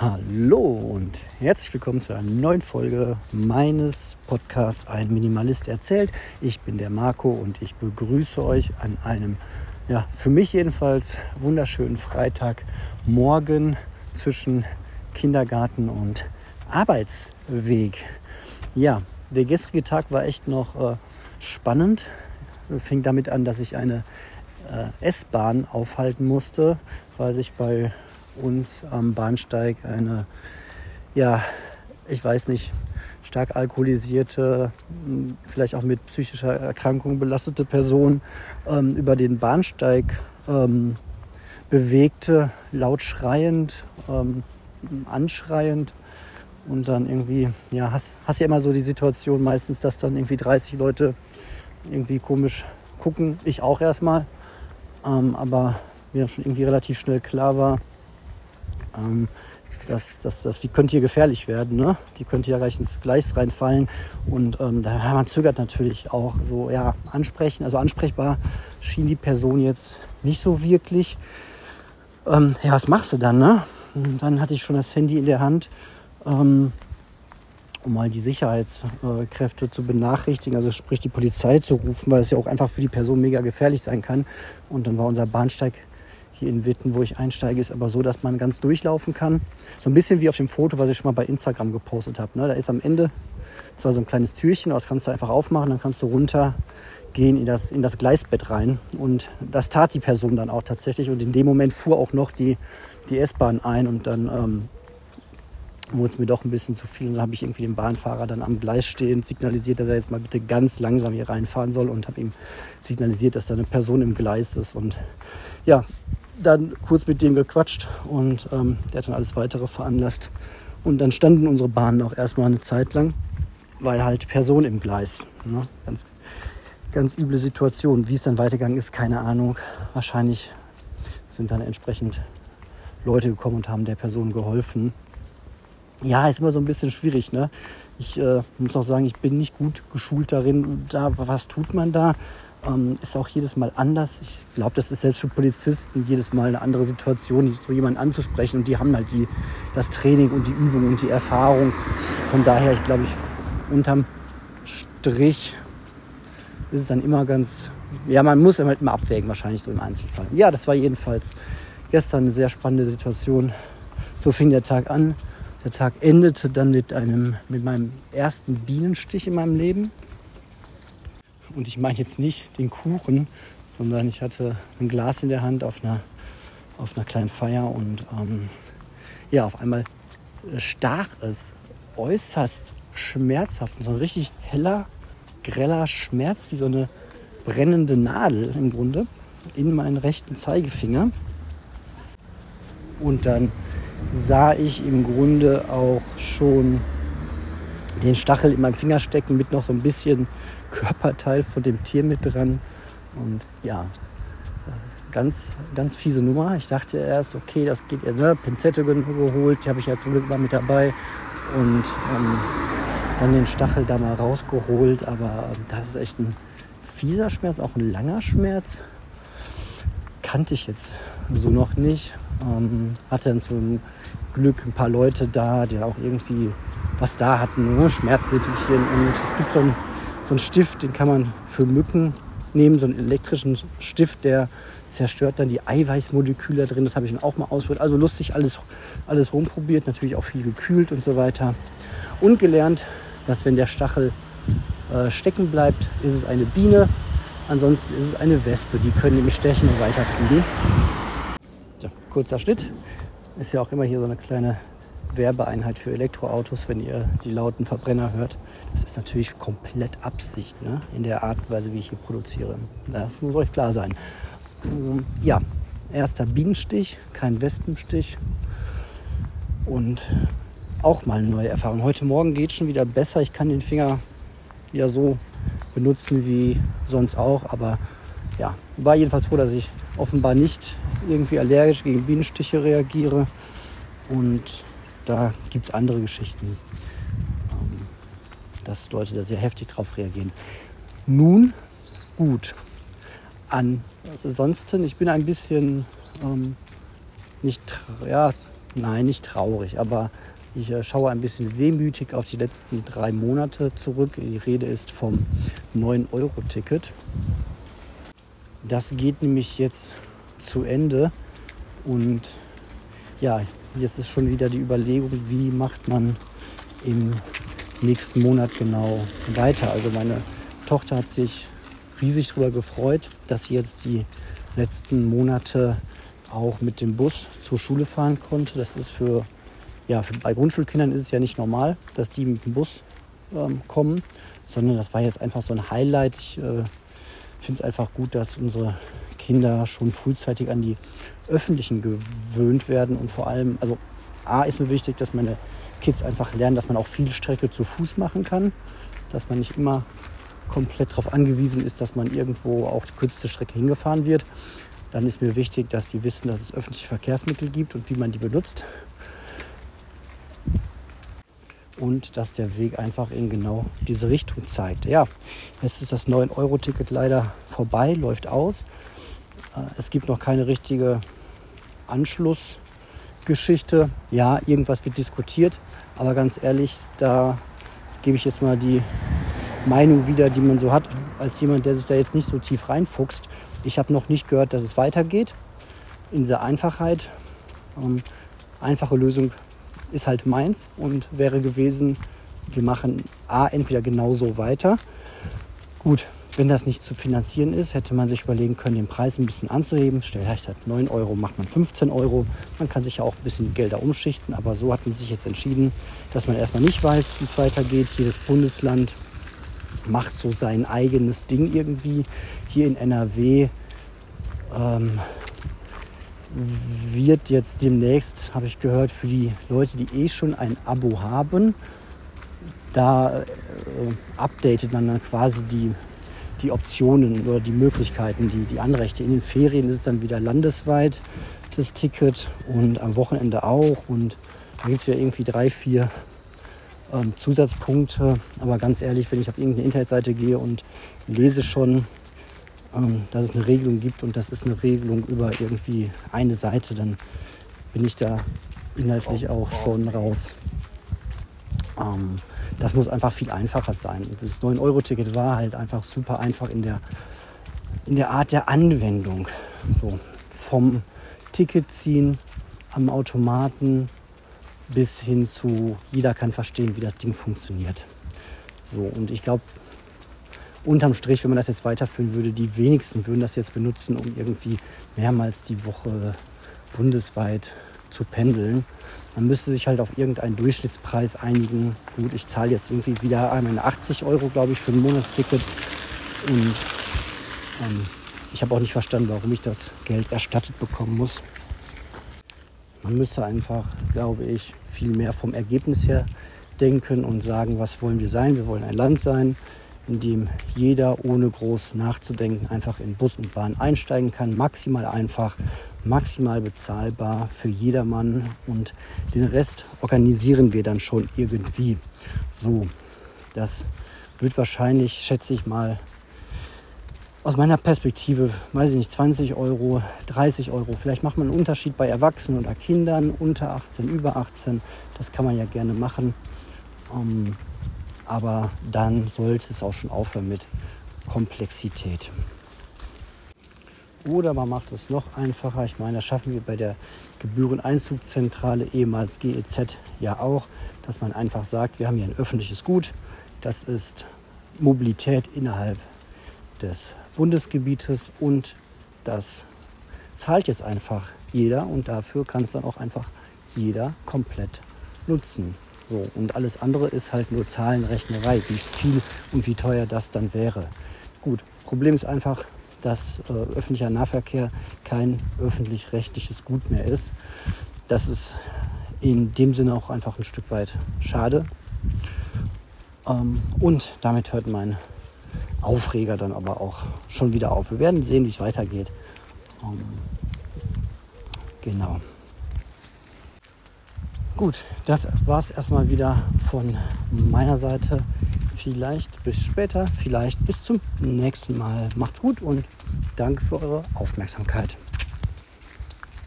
Hallo und herzlich willkommen zu einer neuen Folge meines Podcasts Ein Minimalist erzählt. Ich bin der Marco und ich begrüße euch an einem, ja, für mich jedenfalls wunderschönen Freitagmorgen zwischen Kindergarten und Arbeitsweg. Ja, der gestrige Tag war echt noch äh, spannend. Fing damit an, dass ich eine äh, S-Bahn aufhalten musste, weil sich bei uns am Bahnsteig eine, ja, ich weiß nicht, stark alkoholisierte, vielleicht auch mit psychischer Erkrankung belastete Person ähm, über den Bahnsteig ähm, bewegte, laut schreiend, ähm, anschreiend. Und dann irgendwie, ja, hast, hast ja immer so die Situation meistens, dass dann irgendwie 30 Leute irgendwie komisch gucken. Ich auch erstmal. Ähm, aber mir schon irgendwie relativ schnell klar war, ähm, dass, dass, dass die könnte hier gefährlich werden. Ne? Die könnte ja gleich ins Gleis reinfallen. Und ähm, da, man zögert natürlich auch so, ja, ansprechen. Also ansprechbar schien die Person jetzt nicht so wirklich. Ähm, ja, was machst du dann? Ne? Und dann hatte ich schon das Handy in der Hand, ähm, um mal die Sicherheitskräfte zu benachrichtigen, also sprich die Polizei zu rufen, weil es ja auch einfach für die Person mega gefährlich sein kann. Und dann war unser Bahnsteig hier in Witten, wo ich einsteige, ist aber so, dass man ganz durchlaufen kann. So ein bisschen wie auf dem Foto, was ich schon mal bei Instagram gepostet habe. Ne? Da ist am Ende zwar so ein kleines Türchen, das kannst du einfach aufmachen, dann kannst du runtergehen in das, in das Gleisbett rein. Und das tat die Person dann auch tatsächlich. Und in dem Moment fuhr auch noch die, die S-Bahn ein und dann ähm, wurde es mir doch ein bisschen zu viel. Und dann habe ich irgendwie den Bahnfahrer dann am Gleis stehend signalisiert, dass er jetzt mal bitte ganz langsam hier reinfahren soll und habe ihm signalisiert, dass da eine Person im Gleis ist. Und ja, dann kurz mit dem gequatscht und ähm, der hat dann alles weitere veranlasst. Und dann standen unsere Bahnen auch erstmal eine Zeit lang, weil halt Person im Gleis. Ne? Ganz, ganz üble Situation. Wie es dann weitergegangen ist, keine Ahnung. Wahrscheinlich sind dann entsprechend Leute gekommen und haben der Person geholfen. Ja, ist immer so ein bisschen schwierig. Ne? Ich äh, muss auch sagen, ich bin nicht gut geschult darin. Da, was tut man da? Ähm, ist auch jedes Mal anders. Ich glaube, das ist selbst für Polizisten jedes Mal eine andere Situation, so jemanden anzusprechen. Und die haben halt die, das Training und die Übung und die Erfahrung. Von daher, ich glaube, ich unterm Strich ist es dann immer ganz, ja, man muss halt immer abwägen, wahrscheinlich so im Einzelfall. Ja, das war jedenfalls gestern eine sehr spannende Situation. So fing der Tag an. Der Tag endete dann mit einem, mit meinem ersten Bienenstich in meinem Leben. Und ich meine jetzt nicht den Kuchen, sondern ich hatte ein Glas in der Hand auf einer, auf einer kleinen Feier und ähm, ja, auf einmal stach es äußerst schmerzhaft. So ein richtig heller, greller Schmerz, wie so eine brennende Nadel im Grunde, in meinen rechten Zeigefinger. Und dann sah ich im Grunde auch schon den Stachel in meinem Finger stecken mit noch so ein bisschen Körperteil von dem Tier mit dran. Und ja, ganz, ganz fiese Nummer. Ich dachte erst, okay, das geht ja, ne? Pinzette geholt, die habe ich ja zum Glück mal mit dabei. Und ähm, dann den Stachel da mal rausgeholt. Aber ähm, das ist echt ein fieser Schmerz, auch ein langer Schmerz. Kannte ich jetzt so noch nicht. Ähm, hatte dann zum Glück ein paar Leute da, die auch irgendwie was da hatten, ne? Schmerzmittelchen. Und es gibt so ein so ein Stift, den kann man für Mücken nehmen, so einen elektrischen Stift, der zerstört dann die Eiweißmoleküle drin. Das habe ich dann auch mal ausprobiert. Also lustig, alles, alles rumprobiert, natürlich auch viel gekühlt und so weiter. Und gelernt, dass wenn der Stachel äh, stecken bleibt, ist es eine Biene. Ansonsten ist es eine Wespe. Die können nämlich stechen und weiterfliegen. So, kurzer Schnitt. Ist ja auch immer hier so eine kleine Werbeeinheit für Elektroautos, wenn ihr die lauten Verbrenner hört. Das ist natürlich komplett Absicht ne? in der Art und Weise, wie ich hier produziere. Das muss euch klar sein. Ähm, ja, erster Bienenstich, kein Wespenstich und auch mal eine neue Erfahrung. Heute Morgen geht schon wieder besser. Ich kann den Finger ja so benutzen wie sonst auch, aber ja, war jedenfalls froh, dass ich offenbar nicht irgendwie allergisch gegen Bienenstiche reagiere und da gibt es andere Geschichten, ähm, dass Leute da sehr heftig drauf reagieren. Nun, gut. Ansonsten, ich bin ein bisschen ähm, nicht, ja, nein, nicht traurig, aber ich äh, schaue ein bisschen wehmütig auf die letzten drei Monate zurück. Die Rede ist vom 9-Euro-Ticket. Das geht nämlich jetzt zu Ende und ja, jetzt ist schon wieder die Überlegung, wie macht man im nächsten Monat genau weiter. Also meine Tochter hat sich riesig darüber gefreut, dass sie jetzt die letzten Monate auch mit dem Bus zur Schule fahren konnte. Das ist für, ja, für, bei Grundschulkindern ist es ja nicht normal, dass die mit dem Bus ähm, kommen, sondern das war jetzt einfach so ein Highlight. Ich äh, finde es einfach gut, dass unsere Kinder schon frühzeitig an die öffentlichen gewöhnt werden und vor allem, also A ist mir wichtig, dass meine Kids einfach lernen, dass man auch viel Strecke zu Fuß machen kann, dass man nicht immer komplett darauf angewiesen ist, dass man irgendwo auch die kürzeste Strecke hingefahren wird. Dann ist mir wichtig, dass die wissen, dass es öffentliche Verkehrsmittel gibt und wie man die benutzt. Und dass der Weg einfach in genau diese Richtung zeigt. Ja, jetzt ist das 9-Euro-Ticket leider vorbei, läuft aus. Äh, es gibt noch keine richtige Anschlussgeschichte. Ja, irgendwas wird diskutiert, aber ganz ehrlich, da gebe ich jetzt mal die Meinung wieder, die man so hat, als jemand, der sich da jetzt nicht so tief reinfuchst. Ich habe noch nicht gehört, dass es weitergeht in dieser Einfachheit. Ähm, einfache Lösung ist halt meins und wäre gewesen, wir machen A entweder genauso weiter. Gut, wenn das nicht zu finanzieren ist, hätte man sich überlegen können, den Preis ein bisschen anzuheben. Vielleicht statt 9 Euro macht man 15 Euro. Man kann sich ja auch ein bisschen Gelder umschichten, aber so hat man sich jetzt entschieden, dass man erstmal nicht weiß, wie es weitergeht. Jedes Bundesland macht so sein eigenes Ding irgendwie. Hier in NRW ähm, wird jetzt demnächst, habe ich gehört, für die Leute, die eh schon ein Abo haben, da äh, updatet man dann quasi die, die Optionen oder die Möglichkeiten, die, die Anrechte. In den Ferien ist es dann wieder landesweit das Ticket und am Wochenende auch. Und da gibt es ja irgendwie drei, vier ähm, Zusatzpunkte. Aber ganz ehrlich, wenn ich auf irgendeine Internetseite gehe und lese schon, ähm, dass es eine Regelung gibt und das ist eine Regelung über irgendwie eine Seite, dann bin ich da inhaltlich auch schon raus. Ähm, das muss einfach viel einfacher sein. Und das 9-Euro-Ticket war halt einfach super einfach in der, in der Art der Anwendung. So vom Ticket ziehen am Automaten bis hin zu jeder kann verstehen, wie das Ding funktioniert. So, und ich glaube, unterm Strich, wenn man das jetzt weiterführen würde, die wenigsten würden das jetzt benutzen, um irgendwie mehrmals die Woche bundesweit zu pendeln. Man müsste sich halt auf irgendeinen Durchschnittspreis einigen. Gut, ich zahle jetzt irgendwie wieder meine 80 Euro, glaube ich, für ein Monatsticket. Und ähm, ich habe auch nicht verstanden, warum ich das Geld erstattet bekommen muss. Man müsste einfach, glaube ich, viel mehr vom Ergebnis her denken und sagen, was wollen wir sein? Wir wollen ein Land sein, in dem jeder ohne groß nachzudenken einfach in Bus und Bahn einsteigen kann. Maximal einfach, maximal bezahlbar für jedermann und den Rest organisieren wir dann schon irgendwie. So, das wird wahrscheinlich, schätze ich mal, aus meiner Perspektive, weiß ich nicht, 20 Euro, 30 Euro. Vielleicht macht man einen Unterschied bei Erwachsenen oder Kindern unter 18, über 18. Das kann man ja gerne machen. Ähm, aber dann sollte es auch schon aufhören mit Komplexität. Oder man macht es noch einfacher. Ich meine, das schaffen wir bei der Gebühreneinzugszentrale, ehemals GEZ, ja auch, dass man einfach sagt, wir haben hier ein öffentliches Gut. Das ist Mobilität innerhalb des Bundesgebietes und das zahlt jetzt einfach jeder und dafür kann es dann auch einfach jeder komplett nutzen. So, und alles andere ist halt nur Zahlenrechnerei, wie viel und wie teuer das dann wäre. Gut, Problem ist einfach, dass äh, öffentlicher Nahverkehr kein öffentlich-rechtliches Gut mehr ist. Das ist in dem Sinne auch einfach ein Stück weit schade. Ähm, und damit hört mein Aufreger dann aber auch schon wieder auf. Wir werden sehen, wie es weitergeht. Ähm, genau. Gut, das war es erstmal wieder von meiner Seite. Vielleicht bis später, vielleicht bis zum nächsten Mal. Macht's gut und danke für eure Aufmerksamkeit.